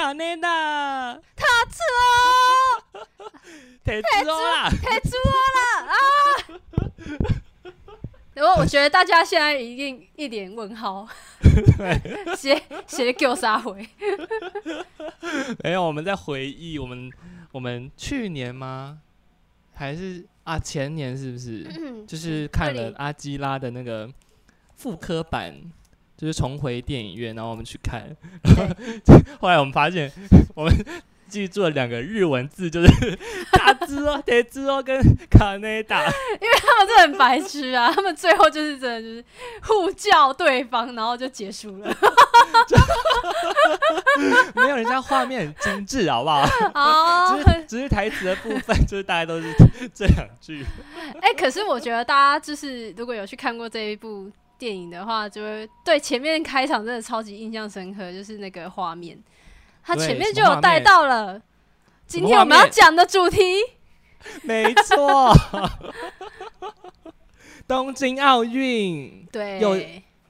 卡内达，他车，铁子欧啦，太猪了啊！然后我觉得大家现在一定一脸问号，写写给我杀回。没有，我们在回忆我们我们去年吗？还是啊前年是不是？嗯就是看了阿基拉的那个复刻版，就是重回电影院，然后我们去看，后来我们发现我们记住了两个日文字，就是 卡兹哦、铁兹哦跟卡内达。他们真的很白痴啊！他们最后就是真的就是互叫对方，然后就结束了。没有人家画面很精致，好不好？啊只是只是台词的部分，就是大家都是这两句。哎、可是我觉得大家就是如果有去看过这一部电影的话，就会对前面开场真的超级印象深刻，就是那个画面，它前面就有带到了今天我们要讲的主题。没错，东京奥运对，有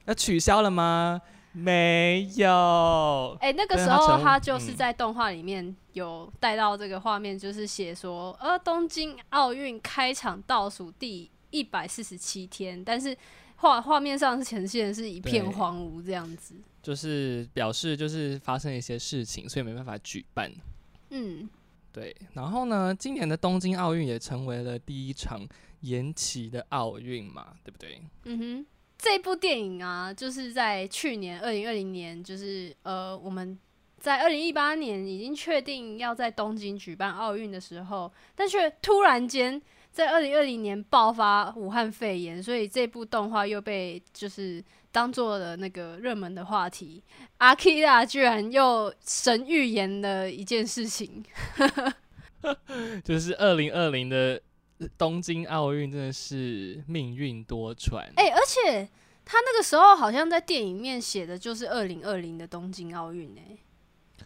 要取消了吗？没有。哎、那个时候他就是嗯在动画里面有带到这个画面，就是写说，呃，东京奥运开场倒数第一百四十七天，但是画画面上呈现的是一片荒芜这样子。就是表示就是发生了一些事情，所以没办法举办。嗯，对，然后呢，今年的东京奥运也成为了第一场延期的奥运嘛，对不对？嗯哼，这部电影啊，就是在去年二零二零年，就是呃，我们在二零一八年已经确定要在东京举办奥运的时候，但却突然间在二零二零年爆发武汉肺炎，所以这部动画又被就是当做了那个热门的话题。阿 k i 居然又神预言了一件事情，就是二零二零的东京奥运真的是命运多舛。哎、而且他那个时候好像在电影面写的就是二零二零的东京奥运哎。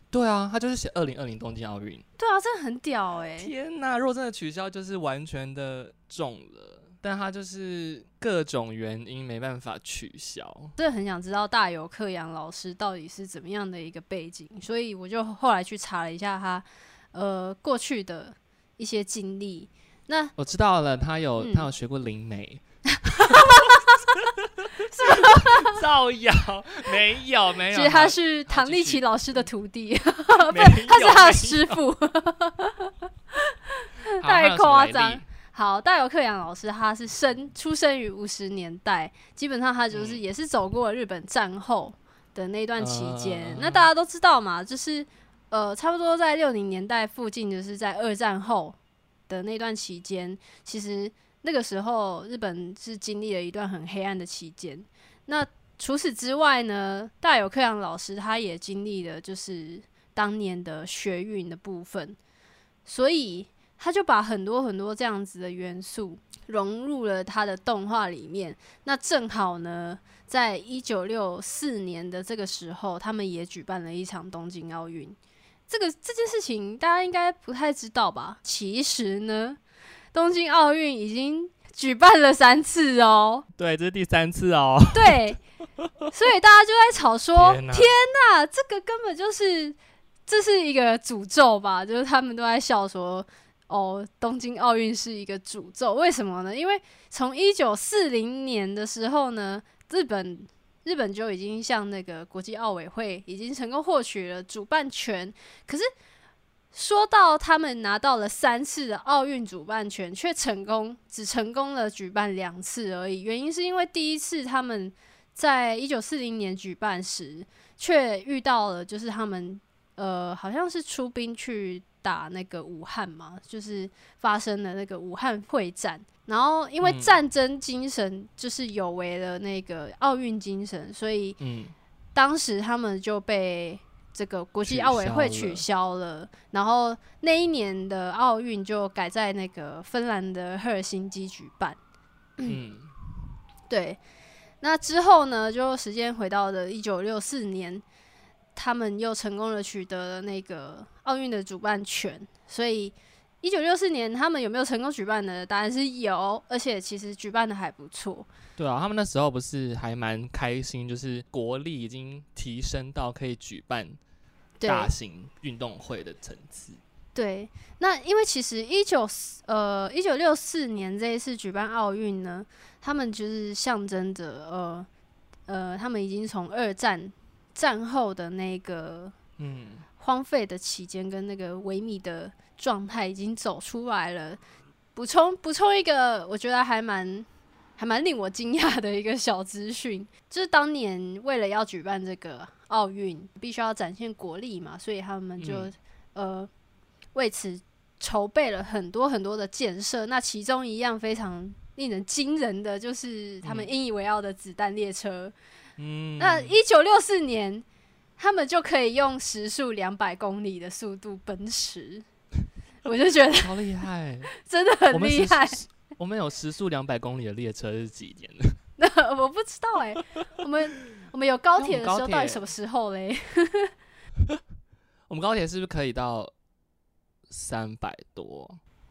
对啊，他就是写二零二零东京奥运。对啊，真的很屌哎、天呐，如果真的取消，就是完全的中了。但他就是各种原因没办法取消。真的很想知道大有克洋老师到底是怎么样的一个背景，所以我就后来去查了一下他呃过去的一些经历。那我知道了，他有、嗯他有学过灵媒。造谣没有没有，其实他是唐立奇老师的徒弟，没他是他的师傅。太夸张。好，大有克洋老师他是生出生于五十年代，基本上他就是嗯。也是走过日本战后的那段期间。嗯。那大家都知道嘛，就是呃，差不多在六零年代附近，就是在二战后的那段期间，其实那个时候日本是经历了一段很黑暗的期间。那除此之外呢，大有克洋老师他也经历了就是当年的学运的部分，所以他就把很多很多这样子的元素融入了他的动画里面。那正好呢，在一九六四年的这个时候，他们也举办了一场东京奥运。这个这件事情大家应该不太知道吧？其实呢，东京奥运已经举办了三次哦。对，这是第三次哦。对，所以大家就在吵说：天哪这个根本就是这是一个诅咒吧？就是他们都在笑说。哦，东京奥运是一个诅咒，为什么呢？因为从一九四零年的时候呢，日本日本就已经向那个国际奥委会已经成功获取了主办权，可是说到他们拿到了三次的奥运主办权，却成功只成功了举办两次而已。原因是因为第一次他们在一九四零年举办时，却遇到了就是他们呃好像是出兵去打那个武汉嘛，就是发生了那个武汉会战。然后因为嗯战争精神就是有违了那个奥运精神，所以嗯，当时他们就被这个国际奥委会取消了，然后那一年的奥运就改在那个芬兰的赫尔辛基举办。嗯，对，那之后呢，就时间回到了一九六四年，他们又成功的取得了那个奥运的主办权，所以。一九六四年，他们有没有成功举办呢？答案是有，而且其实举办的还不错。对啊，他们那时候不是还蛮开心，就是国力已经提升到可以举办对大型运动会的层次。对，那因为其实一九呃一九六四年这一次举办奥运呢，他们就是象征着呃呃，他们已经从二战战后的那个嗯，荒废的期间跟那个萎靡的状态已经走出来了。补充补充一个，我觉得还蛮还蛮令我惊讶的一个小资讯，就是当年为了要举办这个奥运，必须要展现国力嘛，所以他们就、嗯呃为此筹备了很多很多的建设。那其中一样非常令人惊人的，就是他们嗯引以为傲的子弹列车。嗯，那一九六四年，他们就可以用时速两百公里的速度奔驰，我就觉得好厉害，真的很厉害。我们有时速两百公里的列车是几年的？那我不知道哎、我们我们有高铁的时候，到底什么时候嘞？我们高铁是不是可以到三百多？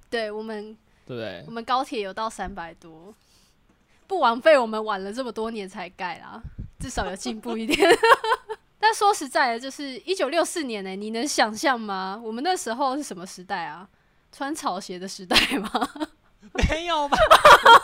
对我们对不对我？们高铁有到三百多，不枉费我们晚了这么多年才盖啦，至少有进步一点。但说实在的，就是一九六四年呢、你能想象吗？我们那时候是什么时代啊？穿草鞋的时代吗？没有吧？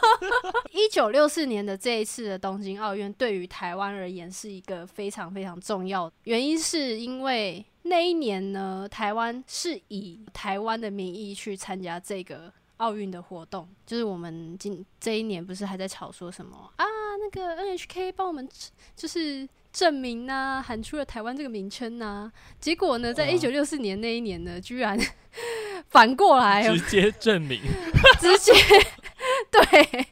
一九六四年的这一次的东京奥运，对于台湾而言是一个非常非常重要的原因，是因为那一年呢，台湾是以台湾的名义去参加这个奥运的活动。就是我们今这一年不是还在吵说什么啊？那个 NHK 帮我们就是证明呐、喊出了台湾这个名称呐、结果呢，在嗯一九六四年那一年呢，居然 反过来直接证明，直接对。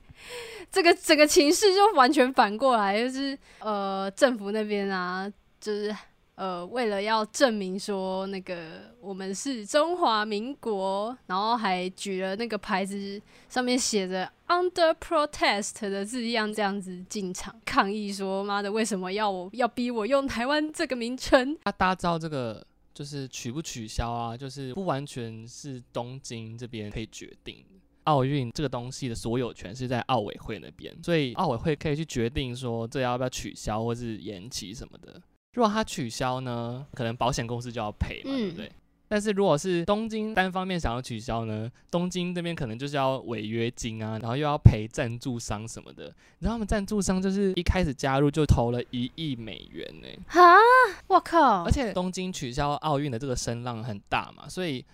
这个整个情势就完全反过来，就是呃政府那边啊，就是呃为了要证明说那个我们是中华民国，然后还举了那个牌子，上面写着 “under protest” 的字样，这样子进场抗议说：“妈的，为什么要我要逼我用台湾这个名称？”他大家知道这个就是取不取消啊，就是不完全是东京这边可以决定。奥运这个东西的所有权是在奥委会那边，所以奥委会可以去决定说这要不要取消或是延期什么的。如果他取消呢，可能保险公司就要赔嘛，对不嗯对？但是如果是东京单方面想要取消呢，东京这边可能就是要违约金啊，然后又要赔赞助商什么的。你知道他们赞助商就是一开始加入就投了一亿美元呢、哈，我靠而！且东京取消奥运的这个声浪很大嘛，所以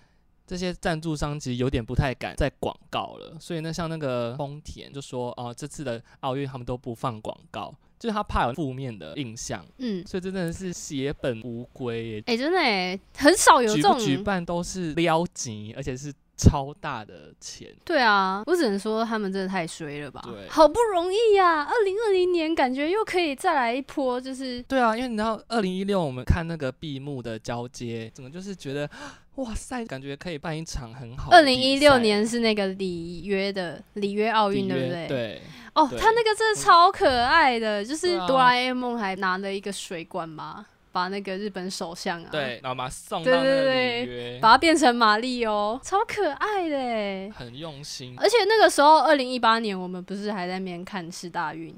这些赞助商其实有点不太敢再广告了。所以呢，像那个丰田就说，哦、这次的奥运他们都不放广告，就是他怕有负面的印象，嗯，所以真的是血本无归耶。哎、真的哎，很少有这种举办都是撩级，而且是超大的钱。对啊，我只能说他们真的太衰了吧对！好不容易呀、二零二零年感觉又可以再来一波，就是对啊，因为你知道，二零一六我们看那个闭幕的交接，整个就是觉得，哇塞，感觉可以办一场很好。二零一六年是那个里约的里约奥运，对不对？。对，哦，他那个真的超可爱的，就是哆啦 A 梦还拿了一个水管嘛，把那个日本首相啊，对，然后把他送对到里约，把它变成玛丽哦，超可爱的欸。很用心。而且那个时候，二零一八年我们不是还在那边看世大运，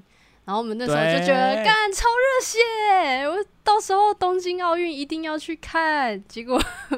然后我们那时候就觉得干超热血，我到时候东京奥运一定要去看。结果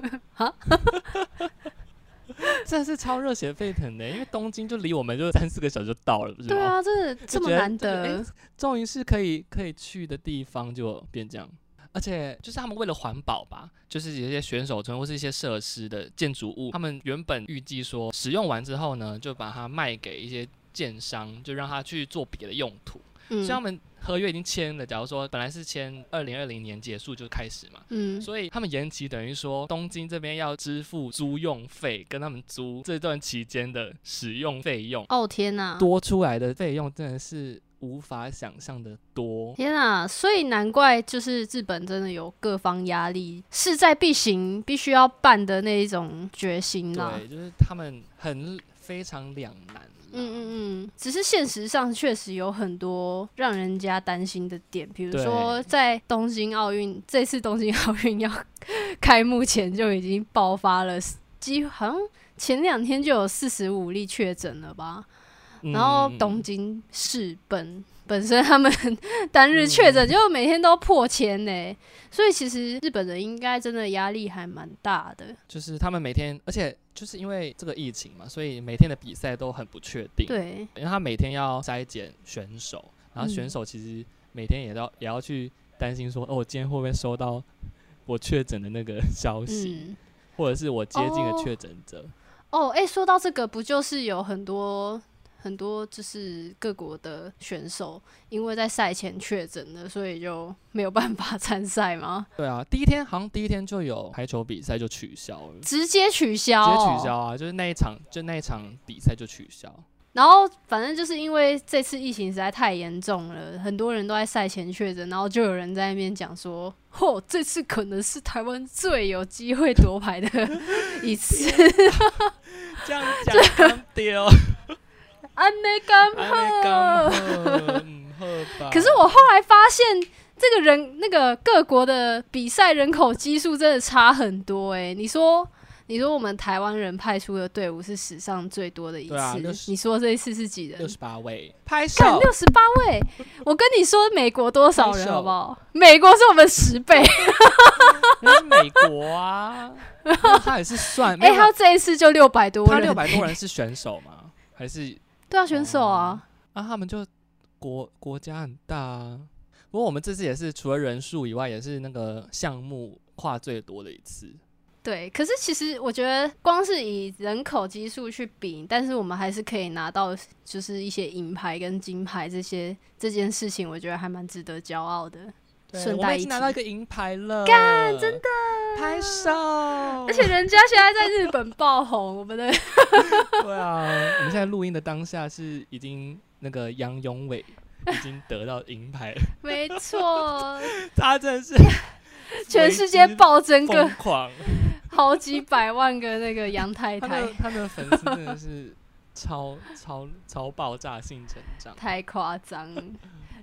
真的是超热血沸腾的，因为东京就离我们就三四个小时就到了，不是？对啊，真的这么难得，终于是可以可以去的地方，就变这样。而且就是他们为了环保吧，就是有一些选手村或是一些设施的建筑物，他们原本预计说使用完之后呢，就把它卖给一些建商，就让他去做别的用途。嗯所以他们合约已经签了，假如说本来是签二零二零年结束就开始嘛，嗯，所以他们延期等于说东京这边要支付租用费，跟他们租这段期间的使用费用，哦天哪，多出来的费用真的是无法想象的多。天啊！所以难怪就是日本真的有各方压力，势在必行，必须要办的那一种决心啦。对，就是他们很非常两难啦。嗯嗯嗯，只是现实上确实有很多让人家担心的点，比如说在东京奥运这次东京奥运要开幕前就已经爆发了，几乎好像前两天就有四十五例确诊了吧。然后嗯东京市本本身他们单日确诊嗯就每天都破千呢，所以其实日本人应该真的压力还蛮大的。就是他们每天，而且就是因为这个疫情嘛，所以每天的比赛都很不确定。，对，因为他每天要筛检选手，然后选嗯手其实每天也要也要去担心说，哦，我今天会不会收到 我确诊的那个 消息，嗯，或者是我接近的哦确诊者。哦，哎、说到这个，不就是有很多很多就是各国的选手因为在赛前确诊了，所以就没有办法 参赛吗？对啊，第一天好像第一天就有排球比赛就取消了，直直接取消、直接取消。啊，就是那一场就那一场比赛就取消。然后反正就是因为这次疫情实在太严重了，很多人都在赛前确诊，然后就有人在那边讲说：“嚯，这次可能是台湾最有机会夺牌的 一次。这样讲丢，”可是我后来发现，这个人那个各国的比赛人口基数真的差很多诶、你说，你说我们台湾人派出的队伍是史上最多的一次，啊60你说这一次是几人六？十八位拍干手，六十八位！我跟你说，美国多少人好不好？美国是我们十倍。那是美国啊，他也是算，哎、他这一次就六百多人，他六百多人是选手吗？还是对啊，选手啊，啊？他们就国国家很大啊。不过我们这次也是除了人数以外，也是那个项目跨最多的一次。对。可是其实我觉得，光是以人口基数去比，但是我们还是可以拿到就是一些银牌跟金牌这些这件事情，我觉得还蛮值得骄傲的。对顺带一提我们已经拿到一个银牌了，干真的。拍手！而且人家现在在日本爆红，我们的 对啊，我们现在录音的当下是已经那个杨永伟已经得到银牌了，没错，他真的是 全世界暴增。个狂，好几百万个那个杨太太。他的，他的粉丝真的是超超超爆炸性成长。太夸张。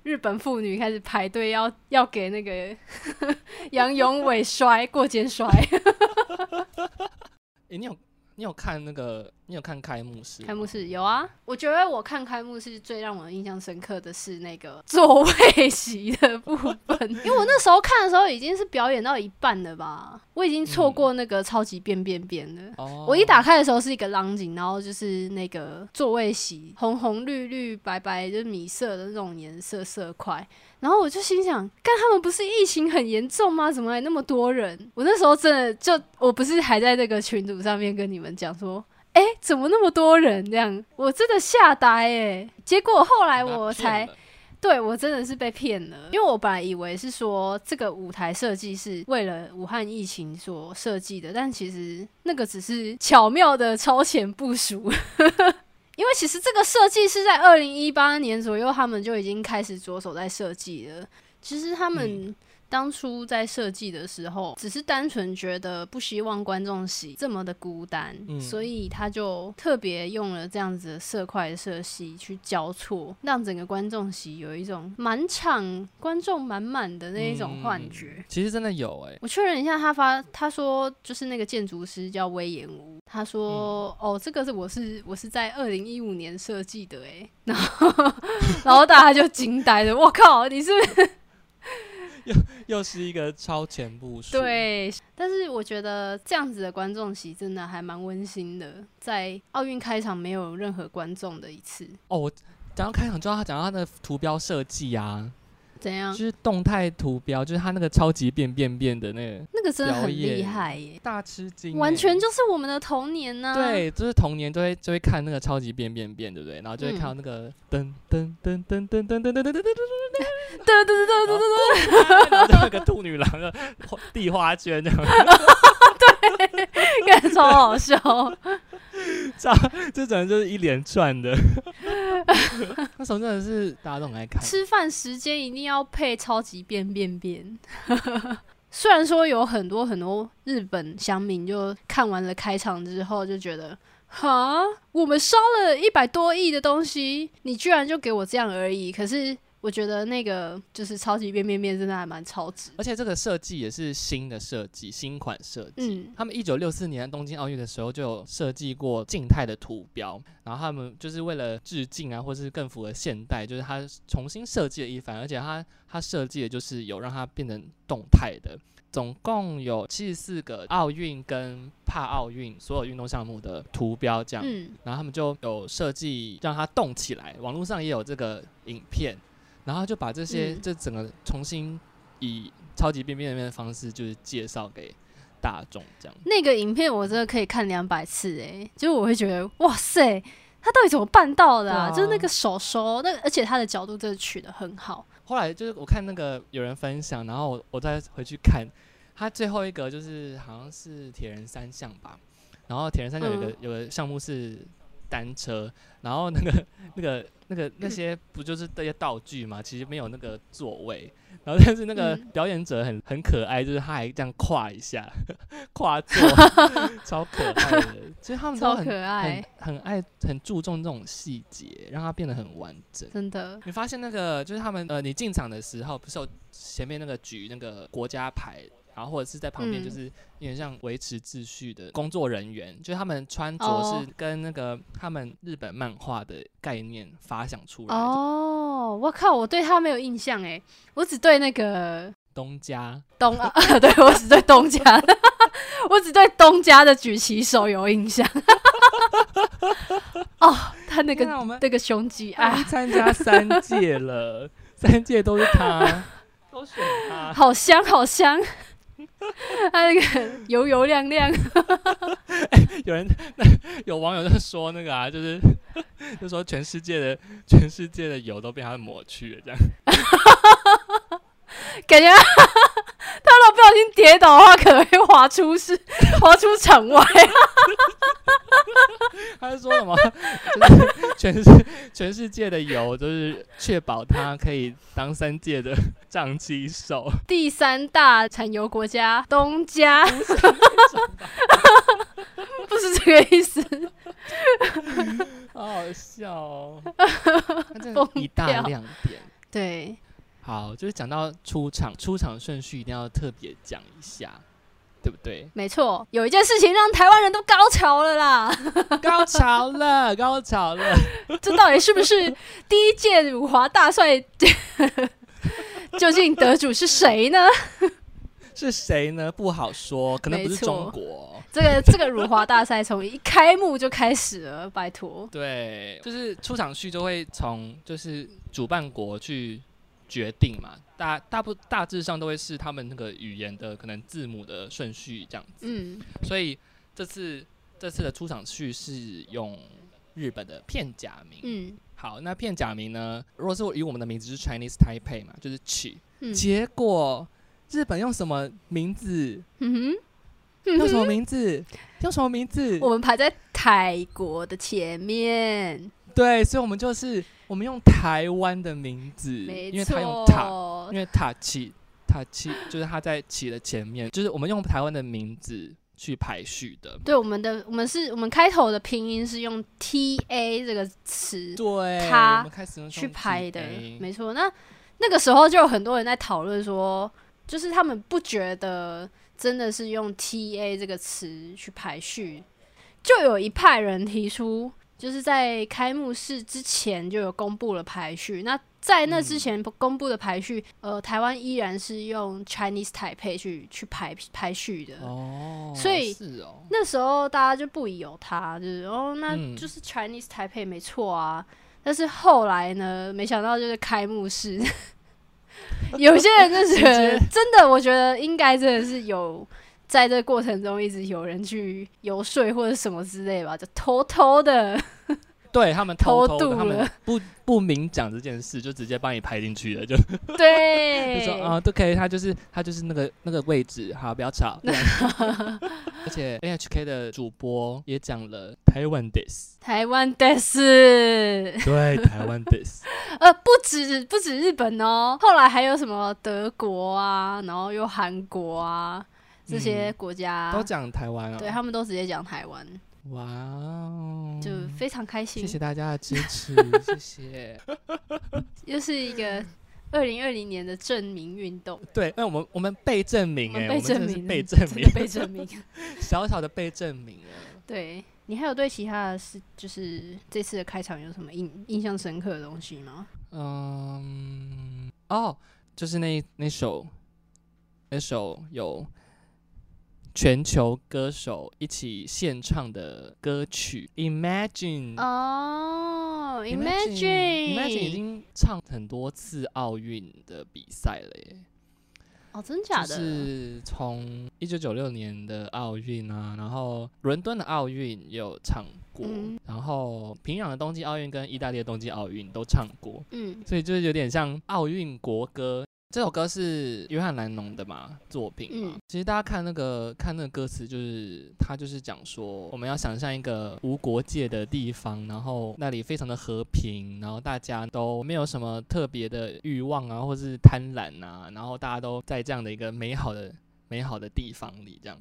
日本妇女开始排队要要给那个 杨永伟摔过肩摔，诶，你有你有看那个你有看开幕式？开幕式有啊，我觉得我看开幕式最让我印象深刻的是那个 座位席的部分，因为我那时候看的时候已经是表演到一半了吧，我已经错过那个超级变变变了。哦，我一打开的时候是一个浪景，然后就是那个座位席，红红绿绿白白，就是米色的那种颜色色块。然后我就心想，干他们不是疫情很严重吗？怎么还那么多人？我那时候真的就，我不是还在那个群组上面跟你们讲说，哎、怎么那么多人这样？我真的吓呆哎、结果后来我才对我真的是被骗了，因为我本来以为是说这个舞台设计是为了武汉疫情所设计的，但其实那个只是巧妙的超前部署。因为其实这个设计是在二零一八年左右，他们就已经开始着手在设计了。其实他们当初在设计的时候，只是单纯觉得不希望观众席这么的孤单，嗯所以他就特别用了这样子的色块的色系去交错，让整个观众席有一种满场观众满满的那一种幻觉。其实真的有哎、我确认一下，他发他说就是那个建筑师叫威严屋，他说、哦，这个是我是我是在二零一五年设计的诶，然后 然后大家就惊呆了，我靠，你是不是 又又是一个超前部署。，对？但是我觉得这样子的观众席真的还蛮温馨的，在奥运开场没有任何观众的一次，哦，我讲到开场就要他讲到他的图标设计啊，怎样就？是动态图标，就是他那个超级变变变的那个那个真的很厉害耶，大吃惊欸、完全就是我们的童年呐、对，就是童年就会就会看那个超级变变变，对不对？然后就会看到那个噔噔噔噔噔噔噔噔噔噔噔噔噔，对对对对对对对，然后就那个兔女郎的地花圈这样，感觉 超好笑。这整个就是一连串的。那时候真的是大家都很爱看，吃饭时间一定要配超级变变变。虽然说有很多很多日本乡民就看完了开场之后就觉得，哈，我们烧了一百多亿的东西，你居然就给我这样而已。可是我觉得那个就是超级变变变，真的还蛮超值。而且这个设计也是新的设计，新款设计。嗯，他们一九六四年东京奥运的时候就有设计过静态的图标，然后他们就是为了致敬啊，或是更符合现代，就是他重新设计了一番，而且他他设计的就是有让它变成动态的。总共有七十四个奥运跟帕奥运所有运动项目的图标，这样，嗯，然后他们就有设计让它动起来，网络上也有这个影片，然后就把这些、嗯这整个重新以超级变变变的方式，就是介绍给大众这样。那个影片我真的可以看两百次诶，就是我会觉得哇塞，他到底怎么办到的啊？啊就是那个手手，那而且他的角度真的取得很好。后来就是我看那个有人分享，然后我我再回去看，他最后一个就是好像是铁人三项吧，然后铁人三项有个、嗯有个项目是单车，然后那个 那个那个那些不就是这些道具嘛，其实没有那个座位，然后但是那个嗯。表演者很很可爱，就是他还这样跨一下，跨坐，超可爱的，其实他们都超很可爱，很很爱很注重这种细节，让它变得很完整。真的。你发现那个就是他们呃，你进场的时候不是有前面那个举那个国家牌，然后或者是在旁边嗯就是有点像维持秩序的工作人员，就是他们穿着哦是跟那个他们日本漫画的概念发想出来的。哦，我靠，我对他没有印象哎，我只对那个东家东啊，对我只对东家，我只对东家的 举起手有印象。哦，他那个那个胸肌啊参加三届了，三届都是他，都选他。好香好香，他那个油油亮亮，有人那有网友就说那个啊，就是 就说全世界的全世界的油都被他抹去了，这样。感觉 他如果不小心跌倒的话，可能会滑出是 滑出场外。他是说什么？就是全世全世界的油，都是确保他可以当三界的长旗手。第三大产油国家东家，不是这个意思。好好笑哦！一大亮点。对，好，就是讲到出场，出场顺序一定要特别讲一下，对不对？没错，有一件事情让台湾人都高潮了啦。高潮了，高潮了！这到底是不是 第一届辱华大赛？究竟得主是谁呢？是谁呢？不好说，可能不是中国。这个这个辱华大赛从一开幕就开始了，拜托。对，就是出场序就会从就是主办国去决定嘛，大大部大致上都会是他们那个语言的可能字母的顺序这样子，嗯，所以这次这次的出场序是用日本的片假名。嗯好，那片假名呢？如果是以我们的名字是 Chinese Taipei 嘛，就是取，嗯结果日本用什么名字？嗯哼。用什么名字？用什么名字？我们排在泰国的前面，对，所以我们就是我们用台湾的名字，没因为他用塔，错因。为塔起塔起就是他在起的前面，就是我们用台湾的名字去排序的。对，我们的我们是我们开头的拼音是用 T A 这个词对，他我们开始用去排的没错。那那个时候就有很多人在讨论说，就是他们不觉得真的是用 T A 这个词去排序，就有一派人提出，就是在开幕式之前就有公布了排序。那在那之前公布的排序，呃，台湾依然是用 Chinese Taipei 去去排排序的。哦，所以那时候大家就不疑有他，就是哦，那嗯就是 Chinese Taipei 没错啊。但是后来呢，没想到就是开幕式，有些人就觉得真的，我觉得应该真的是有在这个过程中一直有人去游说或者什么之类吧，就偷偷的，对他们偷偷的，他偷渡了。们不不明讲这件事，就直接帮你排进去了，就对。就对，说啊，都可以，他就是他就是那个那个位置，好，不要吵。而且 NHK 的主播也讲了台湾 this，台湾的是，对，台湾 this，呃，不止不止日本哦，后来还有什么德国啊，然后又韩国啊这些嗯国家，都讲台湾哦。对他们都直接讲台湾，哇哦，就非常开心。谢谢大家的支持，谢谢。又是一个二零二零年的证明运动，对，那我们我们被证明哎、我们被证明了，被证明，被证明。小小的被证明了。对你还有对其他的事，就是这次的开场有什么印印象深刻的东西吗？嗯，哦，就是那那首那首有全球歌手一起献唱的歌曲《Imagine》。哦 Imagine Imagine 已经唱很多次奥运的比赛了耶，哦，真假就的？是从一九九六年的奥运啊，然后伦敦的奥运也有唱过，嗯然后平壤的冬季奥运跟意大利的冬季奥运都唱过，嗯所以就是有点像奥运国歌。这首歌是约翰兰农的嘛作品嘛？嗯其实大家看那个看那个歌词，就是他就是讲说，我们要想象一个无国界的地方，然后那里非常的和平，然后大家都没有什么特别的欲望啊，或是贪婪啊，然后大家都在这样的一个美好的美好的地方里这样。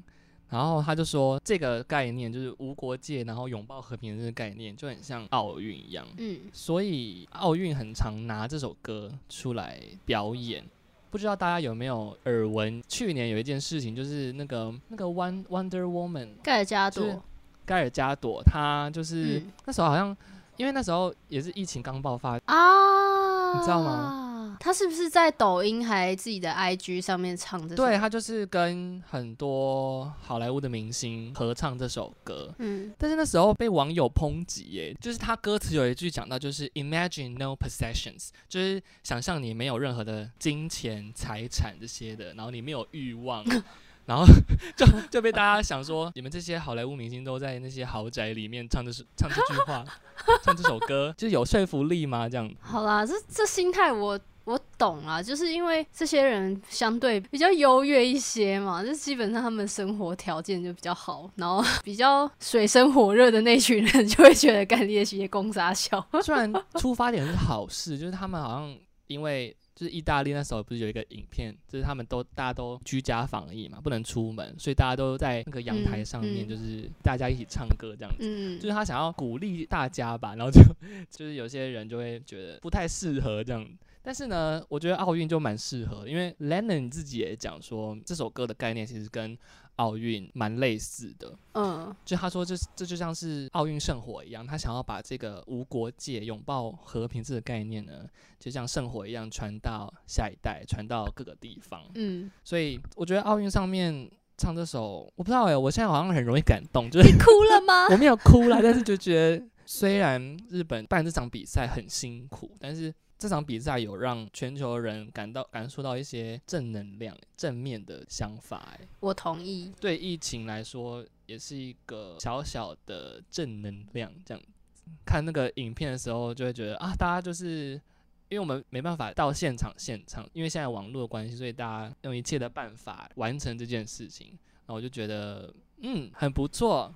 然后他就说，这个概念就是无国界，然后拥抱和平的这个概念，就很像奥运一样。嗯，所以奥运很常拿这首歌出来表演。不知道大家有没有耳闻？去年有一件事情，就是那个那个 One Wonder Woman 盖尔加朵，盖尔加朵，她就是、嗯那时候好像，因为那时候也是疫情刚爆发，啊，你知道吗？他是不是在抖音还自己的 IG 上面唱这首？对，他就是跟很多好莱坞的明星合唱这首歌。嗯，但是那时候被网友抨击，耶，就是他歌词有一句讲到，就是 Imagine no possessions，就是想象你没有任何的金钱、财产这些的，然后你没有欲望，然后 就就被大家想说，你们这些好莱坞明星都在那些豪宅里面唱这首唱这句话，唱这首歌，就是有说服力吗？这样？好啦，这这心态我我懂啊，就是因为这些人相对比较优越一些嘛，就基本上他们生活条件就比较好，然后 比较水深火热的那群人就会觉得干练习攻杀小。虽然出发点是好事，就是他们好像因为就是意大利那时候不是有一个影片，就是他们都大家都居家防疫嘛，不能出门，所以大家都在那个阳台上面，就是大家一起唱歌这样子。嗯就是他想要鼓励大家吧，然后就 就是有些人就会觉得不太适合这样，但是呢，我觉得奥运就蛮适合，因为 Lennon 自己也讲说这首歌的概念其实跟奥运蛮类似的，嗯就他说这这就像是奥运圣火一样，他想要把这个无国界、拥抱和平这个概念呢，就像圣火一样传到下一代，传到各个地方。嗯，所以我觉得奥运上面唱这首，我不知道哎、我现在好像很容易感动，就是你哭了吗？我没有哭啦，但是就觉得虽然日本办这场比赛很辛苦，但是这场比赛有让全球人感到感受到一些正能量、正面的想法、哎。我同意。对疫情来说，也是一个小小的正能量。这样看那个影片的时候，就会觉得啊，大家就是因为我们没办法到现场现场，因为现在网络的关系，所以大家用一切的办法完成这件事情。然后我就觉得，嗯，很不错。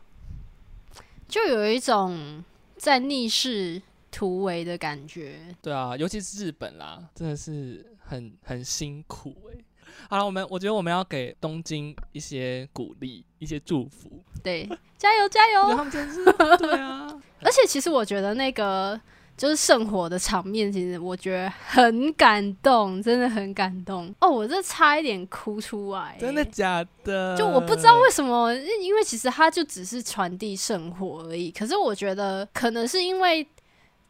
就有一种在逆势突围的感觉。对啊，尤其是日本啦，真的是很很辛苦诶、好了，我们我觉得我们要给东京一些鼓励，一些祝福。对，加油加油！他们真是对啊，而且其实我觉得那个就是圣火的场面，其实我觉得很感动，真的很感动哦！我这差一点哭出来，真的假的？就我不知道为什么，因为其实它就只是传递圣火而已。可是我觉得可能是因为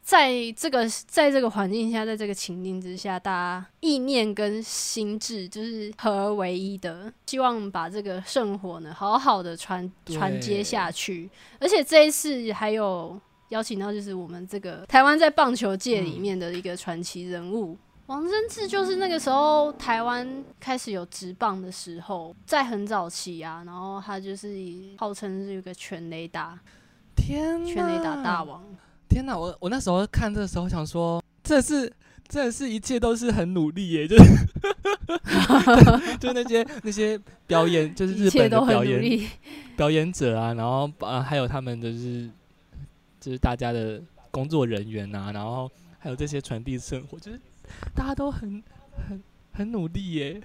在这个在这个环境下，在这个情境之下，大家意念跟心智就是合而为一的，希望把这个圣火呢好好的传对传接下去。而且这一次还有邀请到就是我们这个台湾在棒球界里面的一个传奇人物。王贞治就是那个时候台湾开始有直棒的时候，在很早期啊，然后他就是以号称是一个全雷打、天全雷打大王。天哪！我我那时候看这个时候想说，这是真的是一切都是很努力耶，就是 就那些那些表演，就是日本的表演，表演者啊，然后啊还有他们就是就是大家的工作人员啊，然后还有这些传递生活，就是大家都很很很努力耶。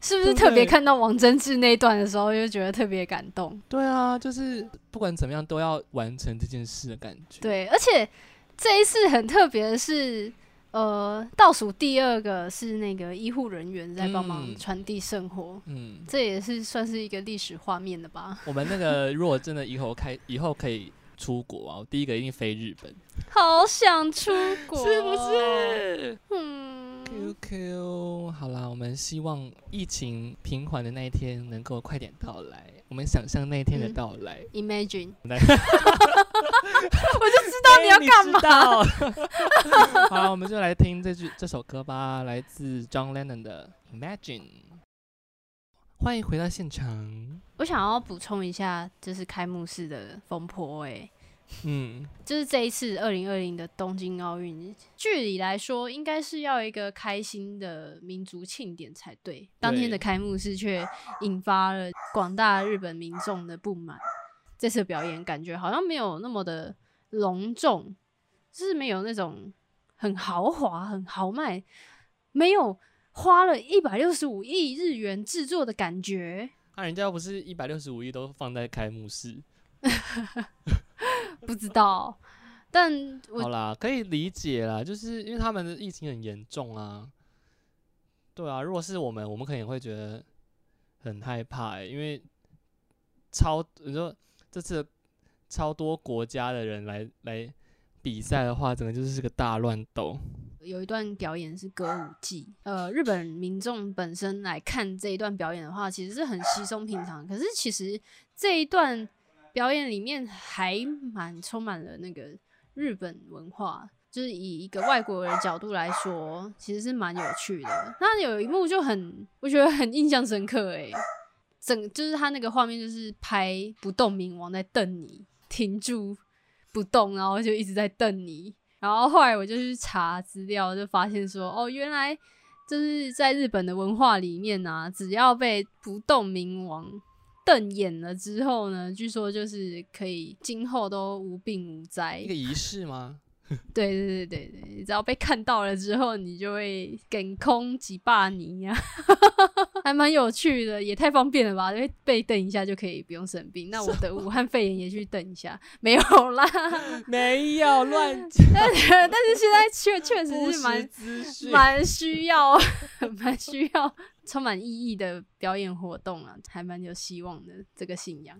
是不是特别看到王贞治那一段的时候，就觉得特别感动？对啊，就是不管怎么样都要完成这件事的感觉。对，而且这一次很特别的是，呃，倒数第二个是那个医护人员在帮忙嗯传递圣火，嗯，这也是算是一个历史画面的吧？我们那个如果真的以后开以后可以出国啊，我第一个一定飞日本，好想出国，是不？是嗯，？QQ，好啦，我们希望疫情平缓的那一天能够快点到来，我们想象那一天的嗯到来。Imagine，我就知道你要干嘛。嘛？好，我们就来听这句这首歌吧，来自 John Lennon 的《Imagine》。欢迎回到现场。我想要补充一下，就是开幕式的风波、欸，嗯，就是这一次二零二零的东京奥运，距离来说应该是要一个开心的民族庆典才对。当天的开幕式却引发了广大日本民众的不满。这次表演感觉好像没有那么的隆重，就是没有那种很豪华、很豪迈，没有花了一百六十五亿日元制作的感觉。那、人家又不是一百六十五亿都放在开幕式。不知道，但我好啦，可以理解啦，就是因为他们的疫情很严重啊。对啊，如果是我们，我们可能也会觉得很害怕、欸，因为超你说这次超多国家的人来来比赛的话，整个就是个大乱斗。有一段表演是歌舞伎，呃，日本民众本身来看这一段表演的话，其实是很稀松平常。可是其实这一段表演里面还蛮充满了那个日本文化，就是以一个外国人角度来说，其实是蛮有趣的。那有一幕就很，我觉得很印象深刻诶、整就是他那个画面就是拍不动冥王在瞪你，停住不动，然后就一直在瞪你。然后后来我就去查资料，就发现说，哦，原来就是在日本的文化里面啊，只要被不动冥王瞪眼了之后呢，据说就是可以今后都无病无灾一。个仪 式吗？对对对对对，只要被看到了之后，你就会梗空几霸你呀、还蛮有趣的，也太方便了吧？因为被瞪一下就可以不用生病。那我的武汉肺炎也去瞪一下，没有啦。没有 乱讲，但是现在确确实是蛮。蛮需要 蛮需要充满意义的表演活动啊，还蛮有希望的这个信仰。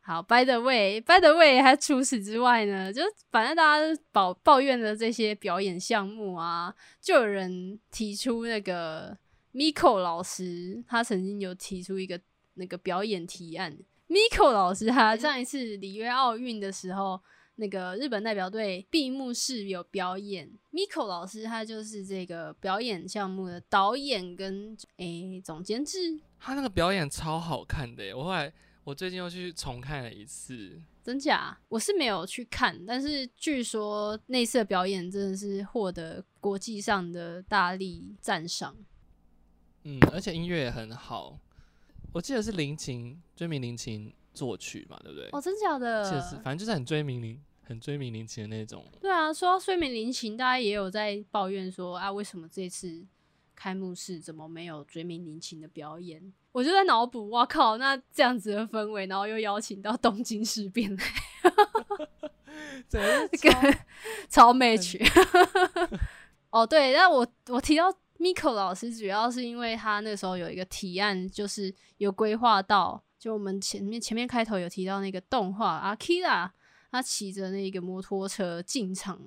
好，by the way，by the way，还除此之外呢，就反正大家抱抱怨的这些表演项目啊，就有人提出那个 Miko 老师，他曾经有提出一个那个表演提案。Miko 老师他上一次里约奥运的时候，那个日本代表队闭幕式有表演，Miko 老师他就是这个表演项目的导演跟诶、总监制，他那个表演超好看的耶，我后来我最近又去重看了一次。真假？我是没有去看，但是据说那次的表演真的是获得国际上的大力赞赏。嗯，而且音乐也很好。我记得是林琴追名林琴作曲嘛，对不对？哦，真假的？记得是，反正就是很追名林，很追名林琴的那种。对啊，说到睡眠林琴，大家也有在抱怨说啊，为什么这次开幕式怎么没有追名林琴的表演？我就在脑补，哇靠，那这样子的氛围，然后又邀请到东京事变来，整个这个超 match。哦，对，那我我提到 Miko 老师，主要是因为他那时候有一个提案，就是有规划到，就我们前面前面开头有提到那个动画阿 Kira，他骑着那个摩托车进场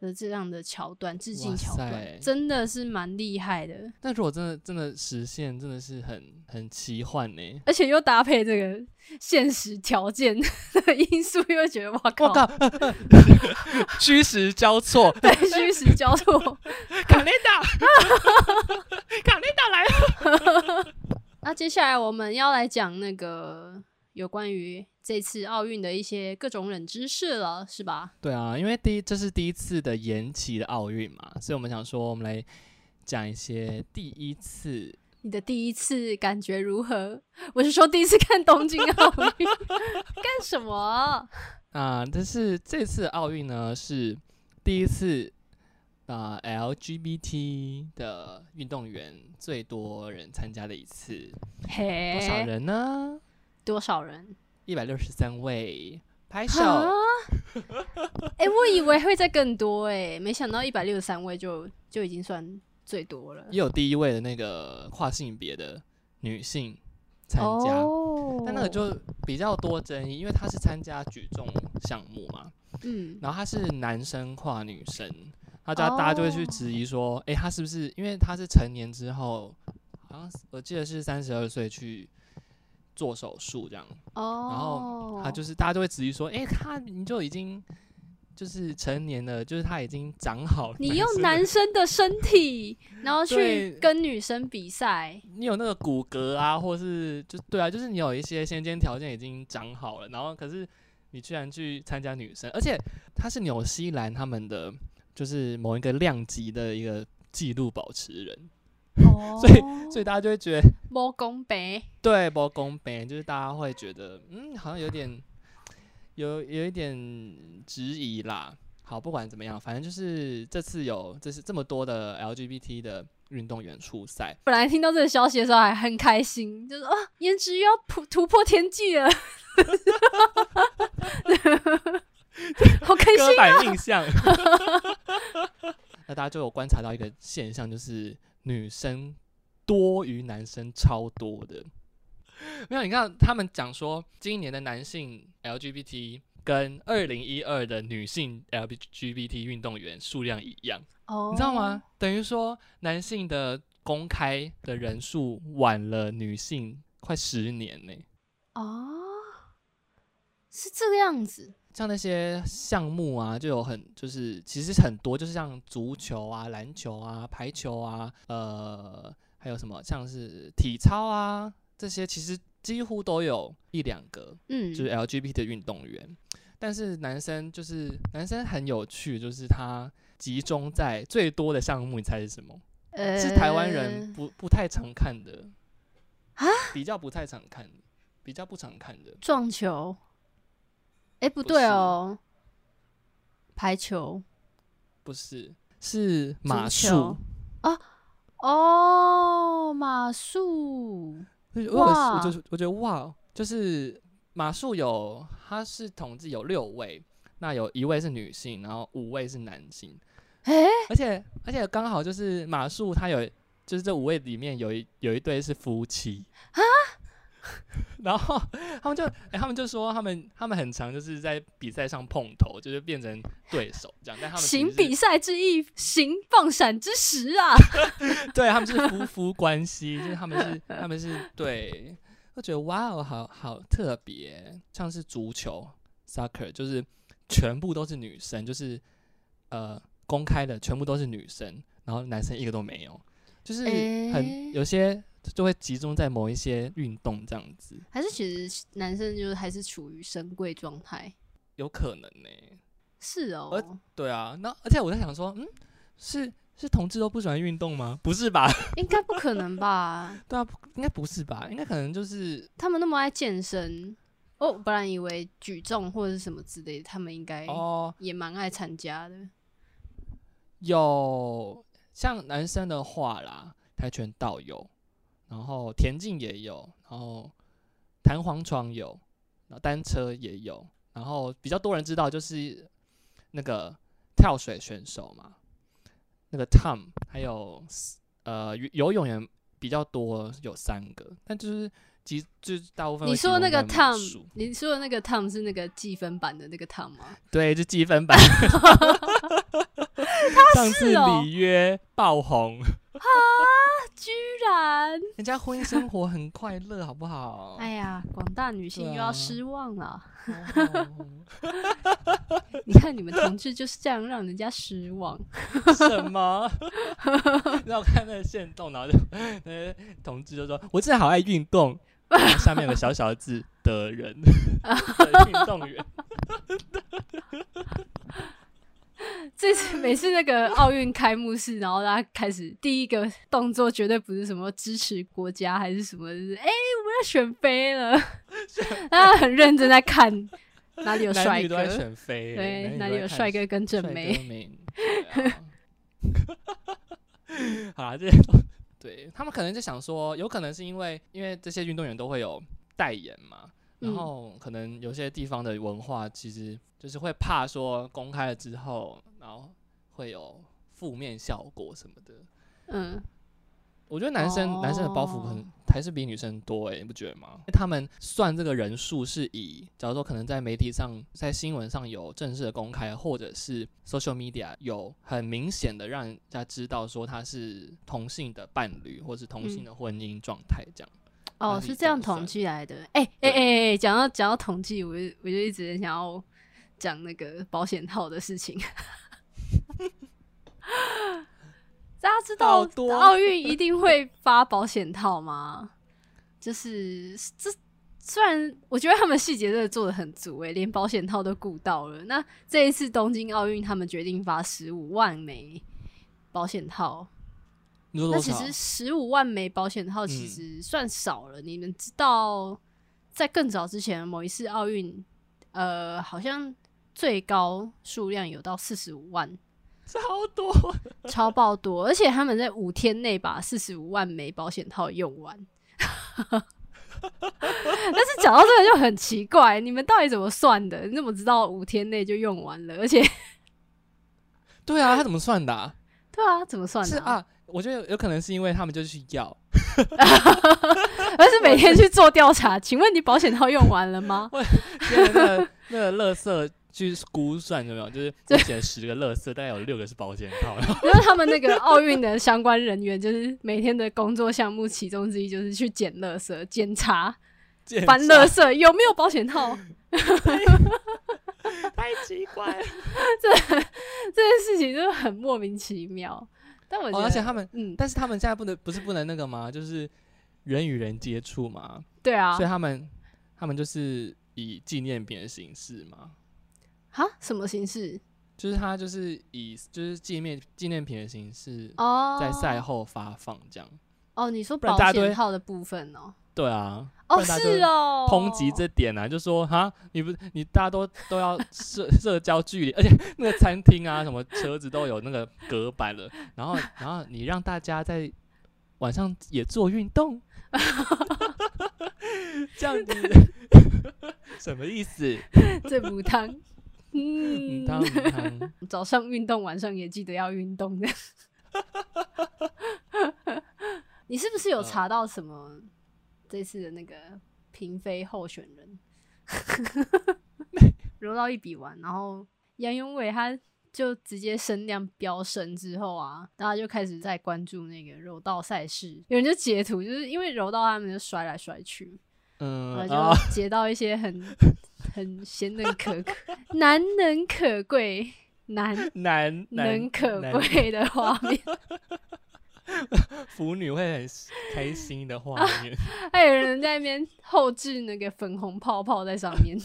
的这样的桥段，致敬哇桥段，真的是蛮厉害的，但如果真的真的实现，真的是很很奇幻呢。而且又搭配这个现实条件的因素，又觉得哇靠，我靠，虚实交错，对，虚实交错。卡雷达，卡雷达来了。那接下来我们要来讲那个有关于这次奥运的一些各种冷知识了，是吧？对啊，因为第一这是第一次的延期的奥运嘛，所以我们想说，我们来讲一些第一次。你的第一次感觉如何？我是说第一次看东京奥运，干什么？啊，但是这次奥运呢是第一次啊、LGBT 的运动员最多人参加的一次，嘿，多少？人呢？多少人？一百六十三位，拍手。啊！哎、我以为会再更多哎、没想到一百六十三位就就已经算最多了。也有第一位的那个跨性别的女性参加，哦但那个就比较多争议，因为她是参加举重项目嘛，嗯然后她是男生跨女生，大家大家就会去质疑说，诶，她是不是因为她是成年之后，好像是我记得是三十二岁去做手术这样，哦，然后他就是大家都会质疑说，诶，他你就已经就是成年了，就是他已经长好，你用 男生的身体，然后去跟女生比赛，你有那个骨骼啊，或是就对啊，就是你有一些先天条件已经长好了，然后可是你居然去参加女生，而且他是纽西兰他们的就是某一个量级的一个纪录保持人，哦 所以所以大家就会觉得摸公平。对不公平，就是大家会觉得嗯好像有点有有一点质疑啦。好，不管怎么样，反正就是这次有这是这么多的 LGBT 的运动员出赛，本来听到这个消息的时候还很开心，就是啊，颜值又要突突破天际了，好开刻心。板印象。那大家就有观察到一个现象，就是女生多于男生超多的。没有，你看他们讲说，今年的男性 LGBT 跟二零一二的女性 LGBT 运动员数量一样，哦你知道吗？？等于说男性的公开的人数晚了女性快十年呢、哦，是这个样子。像那些项目啊，就有很就是其实很多，就是像足球啊、篮球啊、排球啊，呃，还有什么像是体操啊这些，其实几乎都有一两个嗯，就是 LGBT 的运动员。但是男生就是男生很有趣，就是他集中在最多的项目，你猜是什么？呃是台湾人不不太常看的啊，比较不太常看，比较不常看的。撞球。哎、不不对哦，排球。不是，是马术。哦，马术。哇我就是我觉得哇，就是马术有它是统计有六位，那有一位是女性，然后五位是男性，哎、而且而且刚好就是马术它有就是这五位里面有一有一对是夫妻啊，然后他们就哎、他们就说他们他们很常就是在比赛上碰头，就是变成对手这样，但他们行比赛之意，行放闪之时啊！对他们是夫妇关系，就是他们是 他们是对，我觉得哇哦，好好特别，像是足球 soccer，就是全部都是女生，就是呃公开的全部都是女生，然后男生一个都没有，就是很、诶有些就会集中在某一些运动这样子，还是其实男生就是还是处于神贵状态。有可能呢、是哦，而对啊，那而且我在想说，嗯，是是同志都不喜欢运动吗？不是吧？应该不可能吧？对啊，应该不是吧？应该可能就是他们那么爱健身，哦，我本来以为举重或者是什么之类的，他们应该哦。也蛮爱参加的。有像男生的话啦，跆拳道有，然后田径也有，然后弹簧床有，然后单车也有，然后比较多人知道就是那个跳水选手嘛，那个 Tom，还有呃游游泳也比较多，有三个，但就是集就是大部分你说那个 Tom，你说的那个 Tom 是那个计分版的那个 Tom 吗？对，就积分版。上次哦里约爆红，居然，人家婚姻生活很快乐，好不好？哎呀，广大女性又要失望了。哦 你看你们同志就是这样让人家失望。什么？让我看那个线动，然后就那些同志就说：“我真的好爱运动。”下面有个小小的字的人的运动员，这次每次那个奥运开幕式，然后大家开始第一个动作绝对不是什么支持国家还是什么，就是哎、我们要选妃了，大家很认真在看哪里有帅哥。选妃，对，哪里有帅哥跟正帅妹 好啦，这些对他们可能就想说，有可能是因为因为这些运动员都会有代言嘛，然嗯后可能有些地方的文化其实就是会怕说公开了之后，然后会有负面效果什么的。嗯，我觉得男生、男生的包袱可能哦还是比女生多诶、你不觉得吗？因为他们算这个人数是以，假如说可能在媒体上、在新闻上有正式的公开，或者是 social media 有很明显的让人家知道说他是同性的伴侣，或是同性的婚姻状态这样。哦，是是这样统计来的。哎哎对哎哎，讲到讲到统计，我就我就一直想要讲那个保险套的事情。大家知道奥运一定会发保险套吗？就是这虽然我觉得他们细节真的做的很足诶、连保险套都顾到了。那这一次东京奥运，他们决定发十五万枚保险套？那其实十五万枚保险套其嗯实算少了。你们知道，在更早之前某一次奥运，呃，好像最高数量有到四十五万，超多，超爆多，而且他们在五天内把四十五万枚保险套用完。但是讲到这个就很奇怪，你们到底怎么算的？你怎么知道五天内就用完了？而且，对啊，他怎么算的、啊？对啊，怎么算的、是啊，我觉得有有可能是因为他们就是去要，而是每天去做调查。请问你保险套用完了吗？那个那个垃圾去估算有没有？就是我捡十个垃圾，大概有六个是保险套，然后 因为他们那个奥运的相关人员，就是每天的工作项目其中之一，就是去捡垃圾、检查翻垃圾有没有保险套。太奇怪了。这这件事情就是很莫名其妙。但我觉哦，得，而且他们，嗯，但是他们现在不能不是不能那个吗？就是人与人接触嘛，对啊所以，他们他们就是以纪念品的形式嘛。哈，什么形式？就是他就是以就是纪念纪念品的形式哦，在赛后发放这样。哦，你说保险套的部分哦，对啊，哦，是哦，抨击这点啊，就说哈，你不你大家都都要社 社交距离，而且那个餐厅啊，什么车子都有那个隔板了，然后然后你让大家在晚上也做运动，这样子 什么意思？这补汤。嗯，当当早上运动，晚上也记得要运动的。你是不是有查到什么这次的那个嫔妃候选人？柔道一笔完，然后杨永伟他就直接声量飙升之后啊，大家就开始在关注那个柔道赛事。有人就截图，就是因为柔道他们就摔来摔去，嗯后，就截到一些很很贤能可可、难能可贵、难难能可贵的画面，腐女会很开心的画面，还有人在那边后置那个粉红泡泡在上面，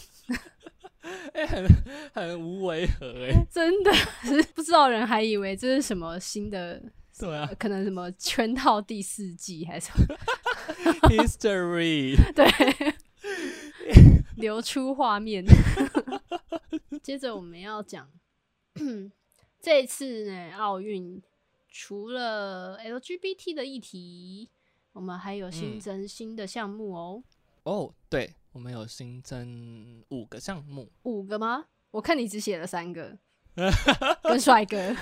哎、很很无违和哎、真的是不知道人还以为这是什么新的，对啊。可能什么圈套第四季还是什么，，history。对，流出画面。接着我们要讲 这次呢，奥运除了 LGBT 的议题，我们还有新嗯增新的项目哦，哦，对，我们有新增五个项目，五个吗？我看你只写了三个，跟帅哥。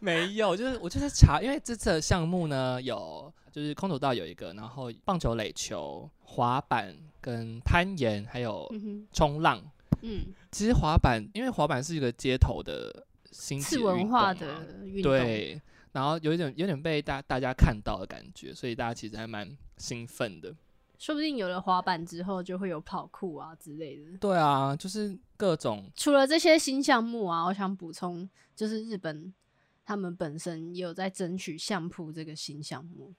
没有，就是我就是查，因为这次的项目呢有就是空手道有一个，然后棒球、垒球、滑板跟攀岩，还有冲浪。嗯，其实滑板，因为滑板是一个街头的新奇次文化的运动，对，然后有一点有点被大大家看到的感觉，所以大家其实还蛮兴奋的。说不定有了滑板之后，就会有跑酷啊之类的。对啊，就是各种除了这些新项目啊，我想补充，就是日本他们本身也有在争取相扑这个新项目，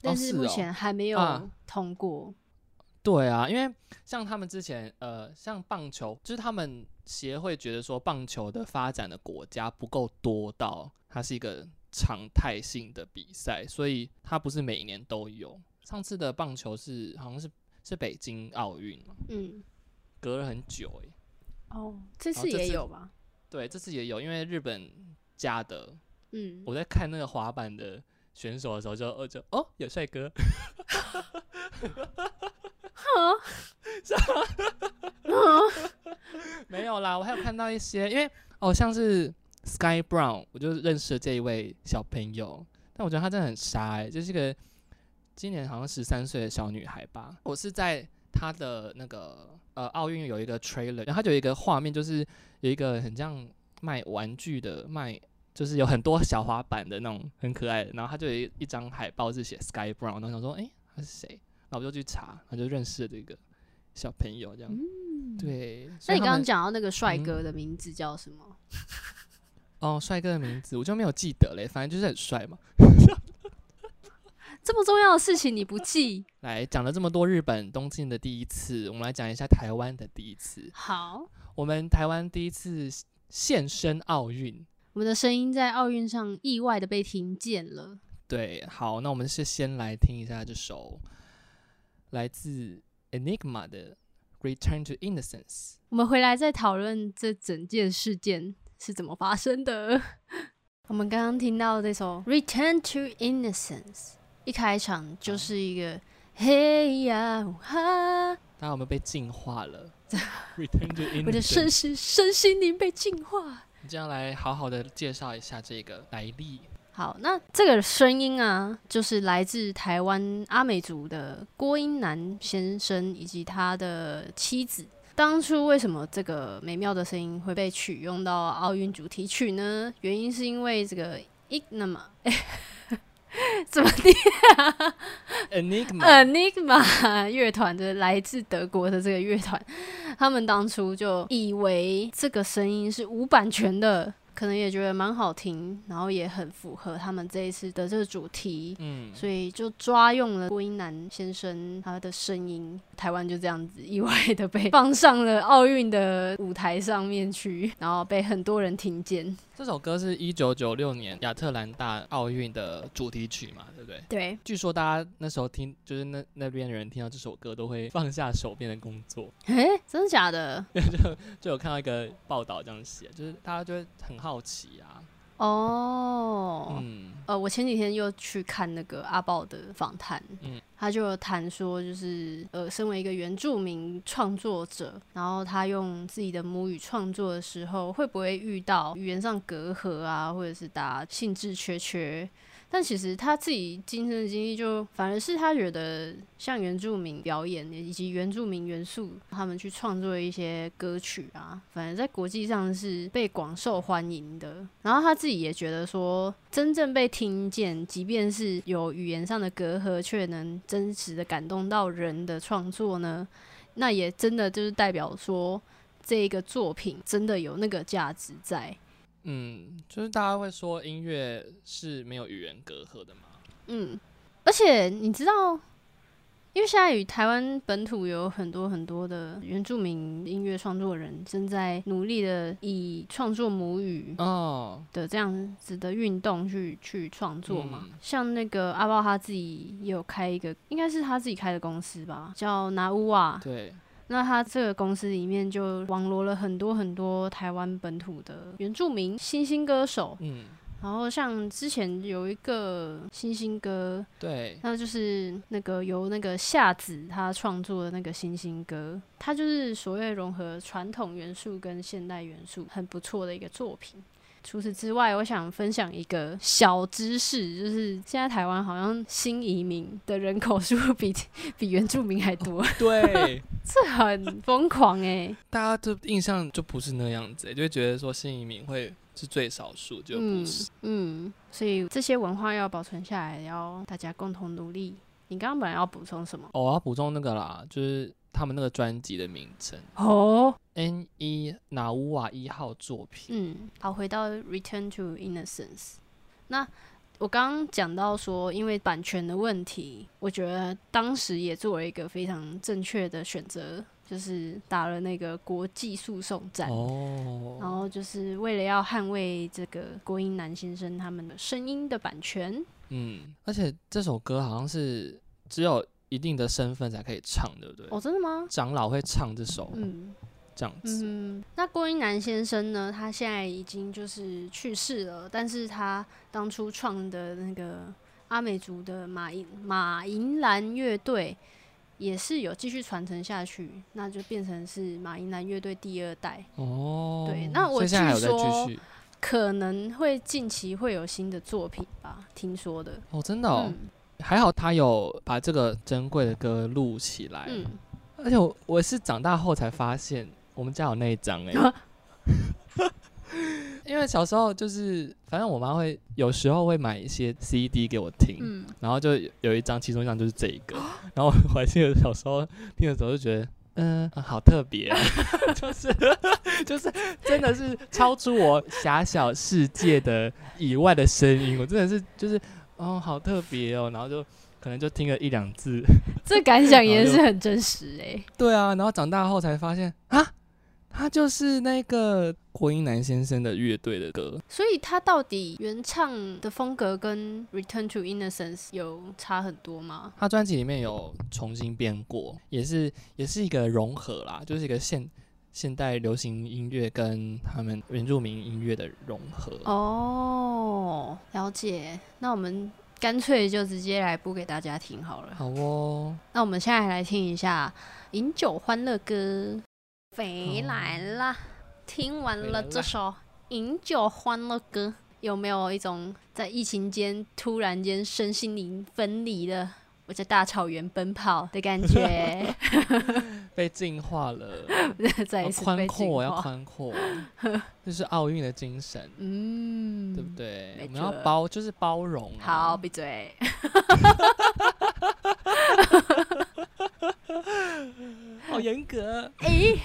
但是目前还没啊有通过。对啊，因为像他们之前呃，像棒球，就是他们协会觉得说棒球的发展的国家不够多到它是一个常态性的比赛，所以它不是每年都有。上次的棒球是好像是是北京奥运嘛，嗯，隔了很久诶、哦，这次也有吧？对，这次也有，因为日本加的，嗯，我在看那个滑板的选手的时候就，哦就哦有帅哥，没有啦，我还有看到一些，因为哦，像是 Sky Brown，我就认识了这一位小朋友，但我觉得她真的很傻哎、就是个今年好像十三岁的小女孩吧。我是在她的那个呃奥运有一个 trailer，然后她就有一个画面，就是有一个很像卖玩具的卖。就是有很多小滑板的那种很可爱的，然后他就有一一张海报是写 Sky Brown，然后想说，诶，他是谁？然后我就去查，然后就认识了这个小朋友，这样。对。那你刚刚讲到那个帅嗯哥的名字叫什么？哦，帅哥的名字我就没有记得嘞，反正就是很帅嘛。这么重要的事情你不记？来讲了这么多日本东京的第一次，我们来讲一下台湾的第一次。好，我们台湾第一次现身奥运，我们的声音在奥运上意外的被听见了。对，好，那我们是先来听一下这首来自 Enigma 的《Return to Innocence》。我们回来再讨论这整件事件是怎么发生的。我们刚刚听到这首《Return to Innocence》，一开场就是一个嘿呀哈，大家有没有被净化了？Return to 我的身 Innocence。心身心灵被净化。你这样来好好的介绍一下这个来历。好，那这个声音啊，就是来自台湾阿美族的郭英南先生以及他的妻子。当初为什么这个美妙的声音会被取用到奥运主题曲呢？原因是因为这个 e 那么 怎么念？Enigma，Enigma 乐团的来自德国的这个乐团，他们当初就以为这个声音是无版权的，可能也觉得蛮好听，然后也很符合他们这一次的这个主题，嗯，所以就抓用了郭英男先生他的声音，台湾就这样子意外的被放上了奥运的舞台上面去，然后被很多人听见。这首歌是一九九六年亚特兰大奥运的主题曲嘛，对不对？对，据说大家那时候听，就是那那边的人听到这首歌都会放下手边的工作，哎，真的假的？就就有看到一个报道这样写，就是大家就会很好奇啊，哦，嗯。呃，我前几天又去看那个阿豹的访谈，嗯。他就谈说，就是呃，身为一个原住民创作者，然后他用自己的母语创作的时候，会不会遇到语言上隔阂啊，或者是大家兴致缺缺？但其实他自己亲身的经历，就反而是他觉得像原住民表演以及原住民元素，他们去创作一些歌曲啊，反正在国际上是被广受欢迎的。然后他自己也觉得说，真正被听见，即便是有语言上的隔阂，却能真实的感动到人的创作呢，那也真的就是代表说，这一个作品真的有那个价值在。嗯，就是大家会说音乐是没有语言隔阂的嘛，嗯，而且你知道，因为现在与台湾本土有很多很多的原住民音乐创作人正在努力的以创作母语哦，的这样子的运动去去创作嘛。嗯像那个阿豹他自己也有开一个，应该是他自己开的公司吧，叫拿乌瓦。对，那他这个公司里面就网罗了很多很多台湾本土的原住民新兴歌手，嗯，然后像之前有一个星星歌，对，那就是那个由那个夏子他创作的那个星星歌，它就是所谓融合传统元素跟现代元素，很不错的一个作品。除此之外，我想分享一个小知识，就是现在台湾好像新移民的人口数 比比原住民还多，对，这很疯狂哎、大家的印象就不是那样子欸，就会觉得说新移民会是最少数，就不嗯。嗯，所以这些文化要保存下来，要大家共同努力。你刚刚本来要补充什么？哦，我要补充那个啦，就是他们那个专辑的名称哦，N 一拿乌瓦一号作品。嗯，好，回到 Return to Innocence。那我刚刚讲到说，因为版权的问题，我觉得当时也做了一个非常正确的选择，就是打了那个国际诉讼战。哦然哦，后就是为了要捍卫这个郭英男先生他们的声音的版权，嗯，而且这首歌好像是只有一定的身份才可以唱，对不对？哦，真的吗？长老会唱这首，嗯这样子。嗯，那郭英男先生呢？他现在已经就是去世了，但是他当初创的那个阿美族的马银马银兰乐队，也是有继续传承下去，那就变成是马英兰乐队第二代，哦，对那我所以现在还有在据说继续可能会近期会有新的作品吧，听说的。哦，真的哦，嗯还好他有把这个珍贵的歌录起来，嗯，而且我我是长大后才发现我们家有那一张哎、因为小时候就是反正我妈会有时候会买一些 CD 给我听，嗯，然后就有有一张，其中一张就是这一个，然后我还记得小时候听的时候就觉得。嗯、啊好特别、啊，就是就是真的是超出我狭小世界的以外的声音，我真的是就是哦好特别哦，然后就可能就听了一两次，这感想也是很真实哎、对啊，然后长大后才发现啊，他就是那个郭英男先生的乐队的歌，所以他到底原唱的风格跟《Return to Innocence》有差很多吗？他专辑里面有重新编过，也是也是一个融合啦，就是一个现现代流行音乐跟他们原住民音乐的融合。哦，了解。那我们干脆就直接来播给大家听好了。好哦，那我们现在来听一下《饮酒欢乐歌》，回哦来啦！听完了这首《饮酒欢乐歌》，有没有一种在疫情间突然间身心灵分离了？我在大草原奔跑的感觉，被净化了，再一次被宽阔，要。宽阔，这是奥运的精神，嗯，对不对？没我们要包，就是包容、啊。好，闭嘴。好严格。诶，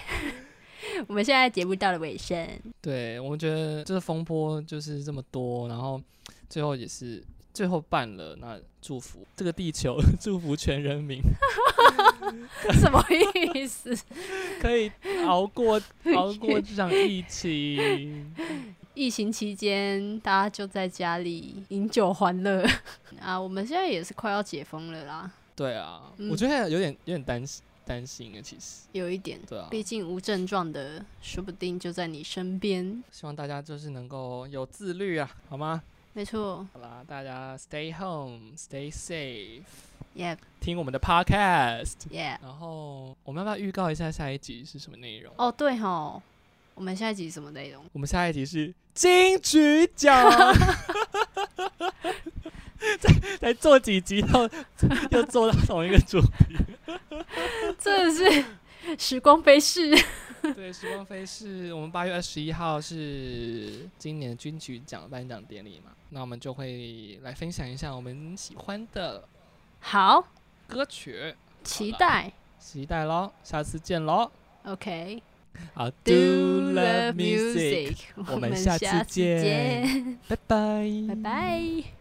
我们现在节目到了尾声，对，我们觉得这个风波就是这么多，然后最后也是最后办了，那祝福这个地球，祝福全人民什么意思？可以熬过熬过这场疫情。疫情期间，大家就在家里饮酒欢乐 啊！我们现在也是快要解封了啦，对啊，嗯我觉得有点有点担心担心啊，其实有一点，对啊，毕竟无症状的，说不定就在你身边。希望大家就是能够有自律啊，好吗？没错好啦，大家 stay home，stay safe，，Yeah 听我们的 podcast。然后我们要不要预告一下下一集是什么内容？哦，对吼，我们下一集什么内容？我们下一集是金曲奖，再再做几集后 又做到同一个主题。真的是时光飞逝。对，时光飞逝，我们八月二十一号是今年金曲奖颁奖典礼嘛，那我们就会来分享一下我们喜欢的好，歌曲，期待。期待喽，下次见喽。OK。好 love love music，music，我们下次见见，拜拜，拜拜。